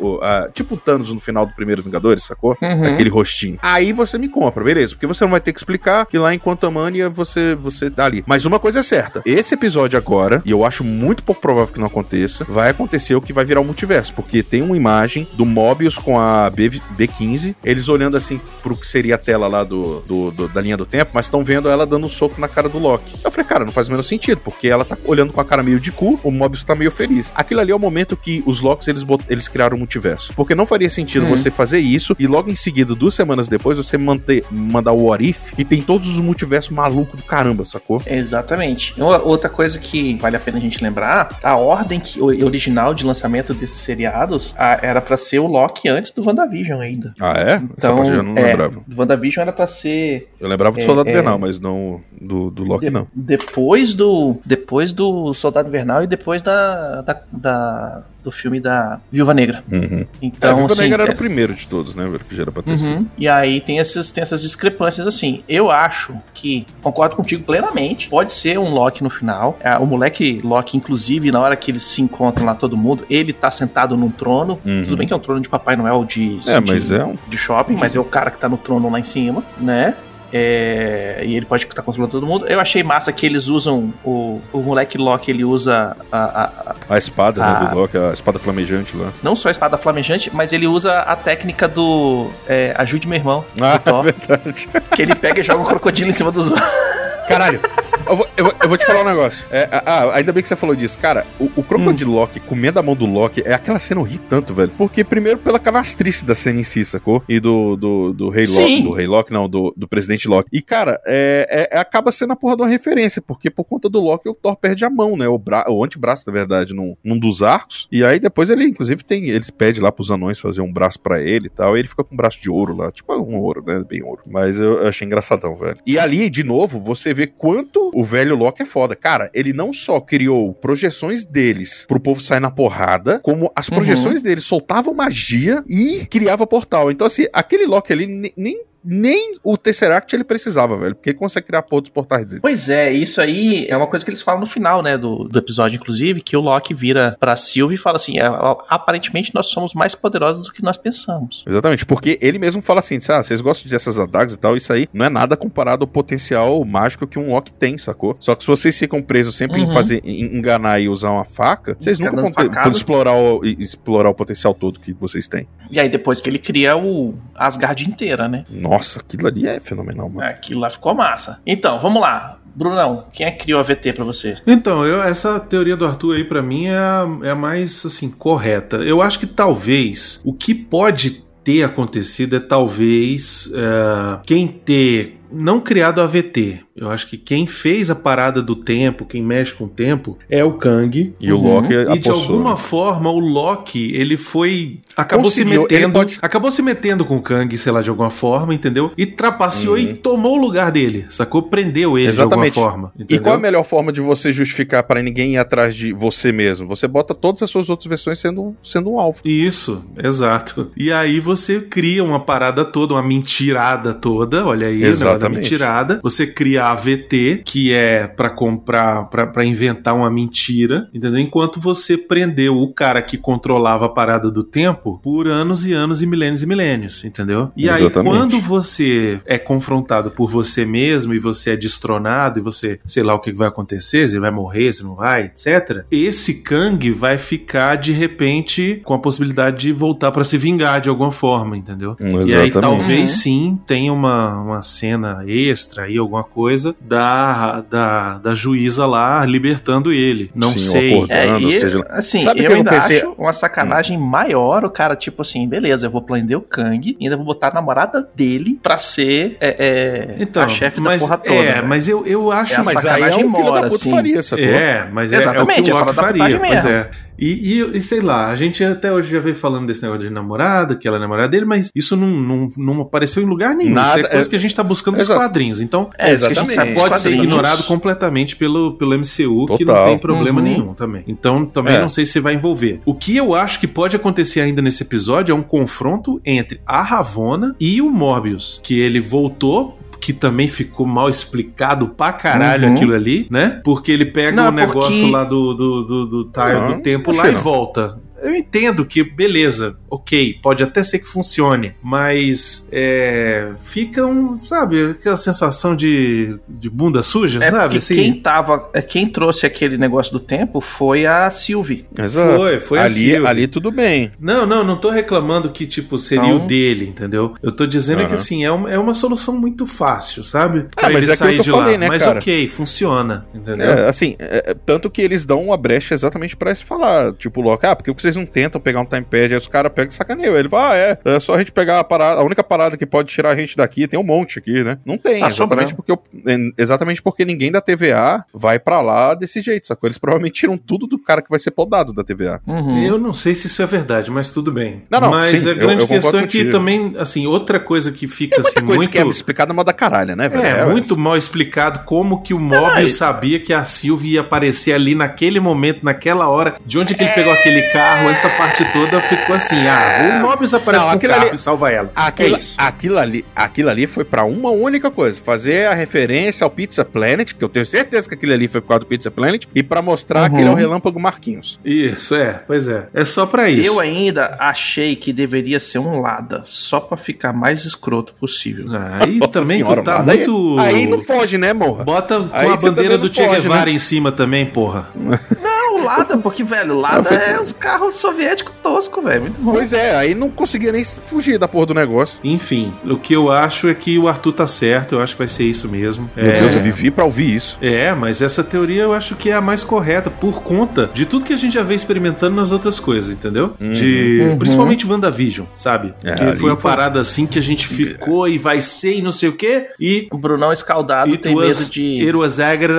o- o- a- tipo o Thanos no final do primeiro Vingadores, sacou?
Uhum.
Aquele rostinho. Aí você me compra, beleza? Porque você não vai ter que explicar que lá em Quantumania você, você tá ali. Mas uma coisa é certa: esse episódio agora, e eu acho muito pouco provável que não aconteça, vai acontecer o que vai virar o multiverso. Porque tem uma imagem do Mobius com a B, B15, eles olhando assim pro que seria a tela lá do, do- do- da linha do tempo, mas estão vendo ela dando um soco na cara do Loki. Eu falei, cara, não faz o menor sentido, porque ela tá olhando com a cara meio de cu, o Mobius tá meio feliz. Aquilo ali é o momento que os Locks eles, bot- eles criaram o multiverso. Porque não faria sentido
Uhum.
você fazer isso e logo em seguida, duas semanas depois, você manter, mandar o What If, que tem todos os multiversos malucos do caramba, sacou?
Exatamente. E outra coisa que vale a pena a gente lembrar, a ordem que, original de lançamento desses seriados a- era pra ser o Loki antes do WandaVision ainda.
Ah, é? Essa
Então,
parte eu não
é,
lembrava.
do WandaVision era pra ser
Eu lembrava do
é,
Soldado
é.
Invernal, mas não do, do Loki,
de-
não.
depois do depois do Soldado Invernal e depois da, da, da- do filme da Viúva Negra.
Uhum.
Então,
é, Viúva
assim,
Negra era
é-
o primeiro de todos, né, velho? Que já era pra ter sido.
Uhum. E aí tem essas, tem essas discrepâncias assim. Eu acho que, concordo contigo plenamente, pode ser um Loki no final. É, o moleque Loki, inclusive, na hora que eles se encontram lá todo mundo, ele tá sentado num trono.
Uhum.
Tudo bem que é um trono de Papai Noel de,
É,
de,
mas é um.
de shopping, mas é o cara que tá no trono lá em cima, né? É, e ele pode estar controlando todo mundo. Eu achei massa que eles usam o, o moleque Loki, ele usa a- a- a,
A espada, né,
Ah.
do Loki, a espada flamejante lá.
não só a espada flamejante, mas ele usa a técnica do é, ajude meu irmão.
Ah,
do Thor.
verdade.
Que ele pega e joga um crocodilo em cima dos.
Caralho. Eu vou, eu vou- eu vou te falar um negócio. É, ah, ainda bem que você falou disso. Cara, o, o Crocodile Loki comendo a mão do Loki é aquela cena eu ri tanto, velho. Porque, primeiro, pela canastrice da cena em si, sacou? E do, do, do Rei Loki.
Sim.
Do Rei Loki, não, do, do Presidente Loki. E, cara, é, é- acaba sendo a porra de uma referência. Porque, por conta do Loki, o Thor perde a mão, né? O, bra, o antebraço, na verdade, num, num dos arcos. E aí, depois, ele, inclusive, tem. Eles pedem lá pros anões fazer um braço pra ele e tal. E ele fica com um braço de ouro lá. Tipo, um ouro, né? Bem ouro. Mas eu achei engraçadão, velho. E ali, de novo, você vê quanto o velho Loki é foda. Cara, ele não só criou projeções deles pro povo sair na porrada, como as
Uhum.
projeções deles soltavam magia e criava portal. Então, assim, aquele Loki ali ne- nem nem o Tesseract ele precisava, velho. Porque ele consegue criar porra dos portais dele.
Pois é, isso aí é uma coisa que eles falam no final, né, do, do episódio, inclusive, que o Loki vira pra Sylvie e fala assim: "É, aparentemente nós somos mais poderosos do que nós pensamos.
Exatamente, porque ele mesmo fala assim: ah, vocês gostam dessas adagas e tal, isso aí não é nada comparado ao potencial mágico que um Loki tem, sacou? Só que se vocês ficam presos sempre em
Uhum.
fazer, em enganar e usar uma faca, vocês nunca vão ter, poder explorar o, explorar o potencial todo que vocês têm.
E aí depois que ele cria o Asgard inteira, né?
Nossa, aquilo ali é fenomenal, mano.
Aquilo lá ficou massa. Então, vamos lá. Brunão, quem é que criou a VT pra você?
Então, eu- essa teoria do Arthur aí pra mim é a, é a mais assim correta. Eu acho que talvez o que pode ter acontecido é talvez é, quem ter não criado a VT. Eu acho que quem fez a parada do tempo, quem mexe com o tempo, é o Kang.
E o
Uhum.
Loki
E de
apossou.
alguma forma o Loki, ele foi. Acabou
Conseguiu,
se metendo.
pode-
Acabou se metendo com o Kang, sei lá, de alguma forma, entendeu? E trapaceou
Uhum.
e tomou o lugar dele, sacou? Prendeu ele
Exatamente.
de alguma forma.
E
Entendeu?
qual é a melhor forma de você justificar para ninguém ir atrás de você mesmo? Você bota todas as suas outras versões sendo, sendo um alvo.
Isso, exato. E aí você cria uma parada toda, uma mentirada toda, olha aí, né, da
Exatamente.
mentirada. Você cria a AVT, que é pra comprar, pra pra inventar uma mentira, entendeu? Enquanto você prendeu o cara que controlava a parada do tempo por anos e anos e milênios e milênios, entendeu? E aí
Exatamente.
quando você é confrontado por você mesmo e você é destronado e você, sei lá o que vai acontecer, se vai morrer, se não vai, etc. Esse Kang vai ficar de repente com a possibilidade de voltar pra se vingar de alguma forma, entendeu? E aí
Exatamente.
talvez
Uhum.
sim tenha uma, uma cena extra aí, alguma coisa da, da, da juíza lá libertando ele. Não
Sim,
sei.
É, e,
seja-
assim,
Sabe
eu
que eu
ainda
pensei-
acho uma sacanagem maior o cara, tipo assim, beleza, eu vou prender o Kang e ainda vou botar a namorada dele pra ser é, é,
Então,
a chefe da
mas,
porra toda.
É,
né?
mas eu, eu acho
É
mas aí é
sacanagem
um filho da
mora,
puta
assim.
faria, sacou?
É, mas é-
Exatamente,
é, o
é
que o
fora da
faria. é. E, e, e sei lá, a gente até hoje já veio falando desse negócio de namorada, que ela é namorada dele, mas isso não, não, não apareceu em lugar nenhum.
Nada,
isso é coisa
é-
que a gente tá buscando nos quadrinhos. Então,
É, isso que a gente sabe
pode ser ignorado completamente pelo, pelo MCU, que não
Total.
tem problema
Uhum.
nenhum também. Então, também
É.
não sei se vai envolver. O que eu acho que pode acontecer ainda nesse episódio é um confronto entre a Ravonna e o Morbius, que ele voltou. Que também ficou mal explicado pra caralho
Uhum.
aquilo ali, né? Porque ele pega o negócio
porque-
lá do, do, do, do do tempo lá e volta. Eu entendo que, beleza, ok, pode até ser que funcione, mas é, fica um, sabe, aquela sensação de, de bunda suja,
É
sabe?
porque
Assim,
quem tava. é, Quem trouxe aquele negócio do tempo foi a Sylvie.
Exato.
Foi, foi a
ali,
Sylvie.
ali tudo bem.
Não, não, não tô reclamando que, tipo, seria
Então-
o dele, entendeu? Eu tô dizendo que,
Aham.
assim, é, um- é uma solução muito fácil, sabe? Pra
mas
ele
é que eu
sair de
falei,
lá.
né,
mas
cara?
ok, funciona, entendeu?
É, assim, é, é, tanto que eles dão uma brecha exatamente pra se falar. Tipo, Loki, ah, por que vocês não tentam pegar um timepad? Aí os caras pegam e sacaneiam. Ele fala, ah, é, é só a gente pegar a parada, a única parada que pode tirar a gente daqui, tem um monte aqui, né? Não tem,
Tá
exatamente
sobrando.
porque, eu- é, exatamente porque ninguém da TVA vai pra lá desse jeito, sacou? Eles provavelmente tiram tudo do cara que vai ser podado da TVA.
Uhum.
Eu não sei se isso é verdade, mas tudo bem.
Não, não,
mas
sim,
a
eu-
grande
eu concordo
questão é que
contigo.
também, assim, outra coisa que fica
Tem muita
assim,
coisa
muito.
que é explicada numa da caralho, né, velho?
É, muito mal explicado como que o Mobius sabia que a Sylvie ia aparecer ali naquele momento, naquela hora, de onde que ele pegou aquele carro, essa parte toda ficou assim, ah, o Mobius aparece
Não,
com o carro
ali-
e salva ela.
Aquilo,
é isso.
aquilo, ali, aquilo ali foi pra uma única coisa: fazer a referência ao Pizza Planet, que eu tenho certeza que aquilo ali foi por causa do Pizza Planet, e pra mostrar
Uhum.
que ele é o Relâmpago Marquinhos.
Isso, é, pois é. É só pra isso.
Eu ainda achei que deveria ser um Lada, só pra ficar mais escroto possível.
Aí
Nossa
também
senhora,
tu tá
mano, aí-
muito...
Aí, não foge, né, morra?
Bota com
Aí
a bandeira
também
do Che
foge,
Guevara
né?
em cima também, porra.
Não, Lada, porque, velho, Lada é os carros soviéticos toscos, velho. Muito bom.
Pois é, aí não conseguia nem fugir da porra do negócio.
Enfim, o que eu acho é que o Arthur tá certo, eu acho que vai ser isso mesmo.
Meu
é...
Deus, eu vivi pra ouvir isso.
É, mas essa teoria eu acho que é a mais correta por conta de tudo que a gente já veio experimentando nas outras coisas, entendeu? De
Uhum.
principalmente WandaVision, sabe?
É,
que foi uma
foi-
parada assim que a gente ficou e vai ser e não sei o quê e
O Brunão escaldado
it
tem medo de.
it was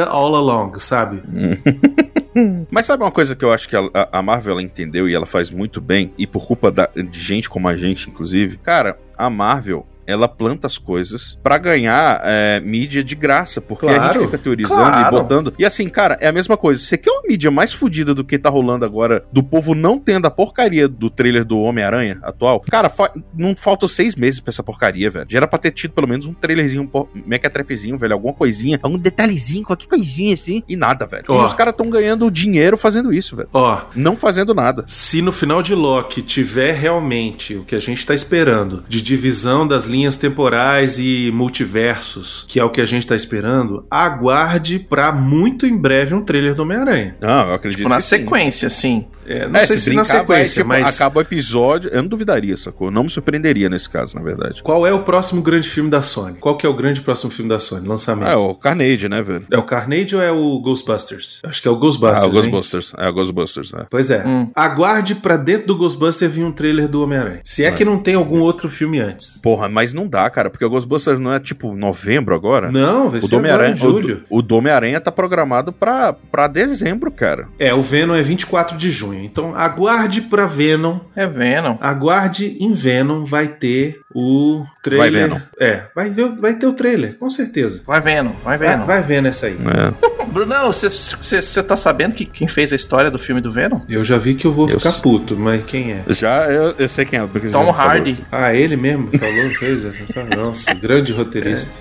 all along, sabe?
Mas sabe uma coisa que eu acho que a, a- Marvel entendeu e ela faz muito bem, e por culpa da- de gente como a gente, inclusive? Cara, a Marvel, ela planta as coisas pra ganhar é, mídia de graça, porque a
Claro,
gente fica teorizando
claro.
e botando. E assim, cara, é a mesma coisa. Você quer uma mídia mais fodida do que tá rolando agora, do povo não tendo a porcaria do trailer do Homem-Aranha atual? Cara, fa- não faltam seis meses pra essa porcaria, velho. Já era pra ter tido pelo menos um trailerzinho, um mequetrefezinho, velho, alguma coisinha, algum detalhezinho, qualquer coisinha assim, e nada, velho.
Ó.
E os caras tão ganhando dinheiro fazendo isso, velho.
Ó,
Não fazendo nada.
Se no final de Loki tiver realmente o que a gente tá esperando, de divisão das linhas temporais e multiversos, que é o que a gente tá esperando, aguarde pra muito em breve um trailer do Homem-Aranha.
Não, eu acredito
Tipo, na sequência, sim.
É, não
É,
sei se, na
brincar, vai,
sequência,
tipo,
mas
Acaba o episódio. Eu não duvidaria, sacou? Não me surpreenderia nesse caso, na verdade.
qual é o próximo grande filme da Sony? Qual que é o grande próximo filme da Sony? Lançamento.
É, o Carnage, né, velho?
É o Carnage ou é o Ghostbusters? Acho que é o Ghostbusters.
Ah, o
hein?
Ghostbusters. É, o Ghostbusters, né?
Pois é.
Hum.
Aguarde pra dentro do Ghostbuster vir um trailer do Homem-Aranha. Se é, que não tem algum outro filme antes.
Porra, mas não dá, cara, porque o Ghostbusters não é tipo novembro agora?
Não, vai
O
ser
do
agora
Homem-Aranha
em julho.
o, o do Homem-Aranha tá programado pra, pra dezembro, cara.
É, o Venom é 24 de junho. Então aguarde pra Venom.
É Venom.
Aguarde em Venom vai ter o trailer.
Vai Venom.
É, vai, ver, vai ter o trailer, com certeza.
Vai Venom, vai
Vai,
Venom.
vai vendo essa aí.
É.
Brunão, você tá sabendo que quem fez a história do filme do Venom?
Eu já vi que eu vou
Eu
ficar
sei.
puto, mas quem é?
Já, eu, eu sei quem é.
Tom Hardy.
assim.
Ah, ele mesmo falou, fez essa. Nossa, grande roteirista.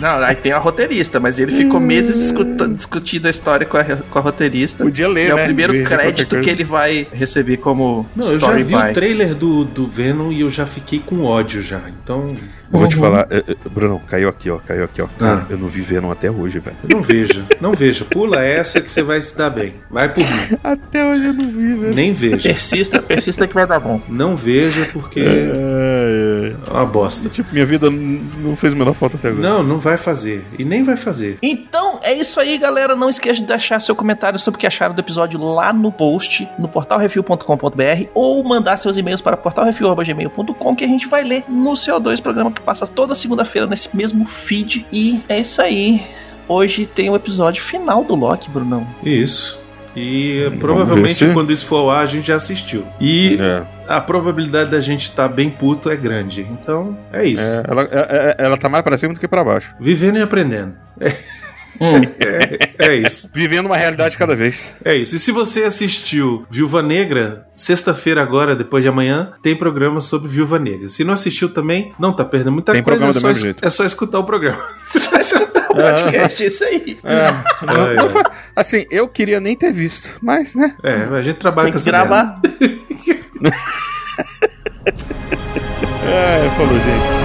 Não, aí tem a roteirista, mas ele ficou meses discuta- discutindo a história com a, com a roteirista.
Podia ler,
E é o
né?
primeiro
qualquer
crédito que ele vai receber como
Não, eu já vi
by.
o trailer do, do Venom e eu já fiquei com ódio já. Então,
Eu vou te
Uhum.
falar, é, é, Bruno, caiu aqui, ó, caiu aqui, ó. Cara,
Ah.
eu não vi Venom até hoje, velho.
não veja, não veja. Pula essa que você vai se dar bem. Vai por mim.
Até hoje eu não vi, velho.
Nem veja.
Persista, persista que vai dar bom.
Não veja porque
É,
é uma bosta.
é. Tipo, minha vida não fez a menor falta até agora.
Não, não vai fazer. E nem vai fazer.
Então é isso aí, galera. Não esqueça de deixar seu comentário sobre o que acharam do episódio lá no post, no portalrefil.com.br ou mandar seus e-mails para portalrefil.gmail.com que a gente vai ler no CO2, programa que passa toda segunda-feira nesse mesmo feed. E é isso aí. Hoje tem o episódio final do Loki, Brunão.
Isso. E
Vamos
provavelmente quando isso for ao ar, a gente já assistiu. E
É,
a probabilidade da gente estar bem puto é grande. Então, é isso.
é, ela, é- é- ela tá mais pra cima do que pra baixo.
Vivendo e aprendendo.
Hum.
É, é isso.
Vivendo uma realidade cada vez.
É isso. E se você assistiu Viúva Negra, sexta-feira agora, depois de amanhã, tem programa sobre Viúva Negra. Se não assistiu também, não tá perdendo muita
Tem
coisa.
programa
é,
do
só,
mesmo
es-
jeito.
é só escutar o programa.
Só escutar o podcast, isso aí.
É, não-
Ai,
não foi- assim, eu queria nem ter visto, mas, né?
É, a gente trabalha
Tem
com
que
essa
gravar.
É, falou, gente.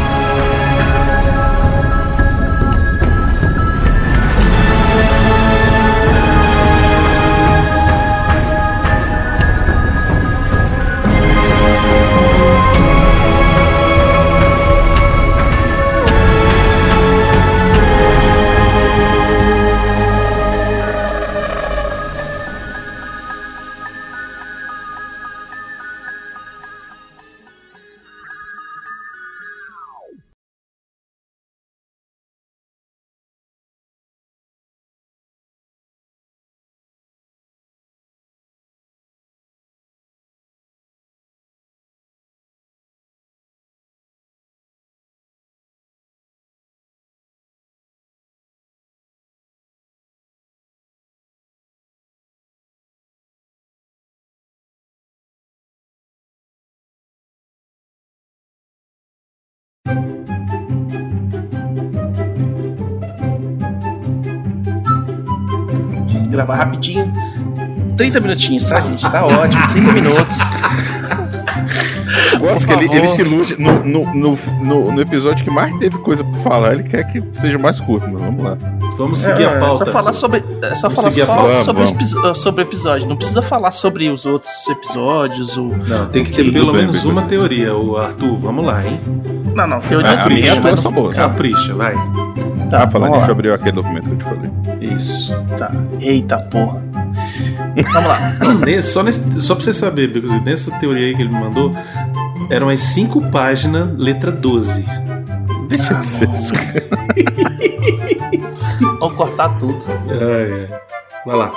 Gravar rapidinho. 30 minutinhos, tá, gente? Tá ótimo. 30 minutos.
Eu gosto que ele, ele se ilude no, no, no, no- no episódio que mais teve coisa pra falar. Ele quer que seja mais curto, mas vamos lá.
Vamos seguir
É,
a pauta.
só falar sobre, é só
Vamos
falar só sobre,
Vamos,
sobre o episódio. Não precisa falar sobre os outros episódios. O...
Não, tem que ter pelo
bem,
menos uma teoria, o Arthur. Vamos lá, hein?
Não, não. Teoria
Ah, a
tem,
minha atuação
não-
boa.
Capricha, vai.
Tá,
Ah, falando
lá.
abriu aquele documento que eu te falei.
Isso.
Tá. Eita porra. Vamos lá.
Nesse- só, nesse, só pra você saber, Becos, nessa teoria aí que ele me mandou, eram as cinco páginas, letra 12.
Deixa de ser.
Vamos cortar tudo.
Ai, ai. Vai lá.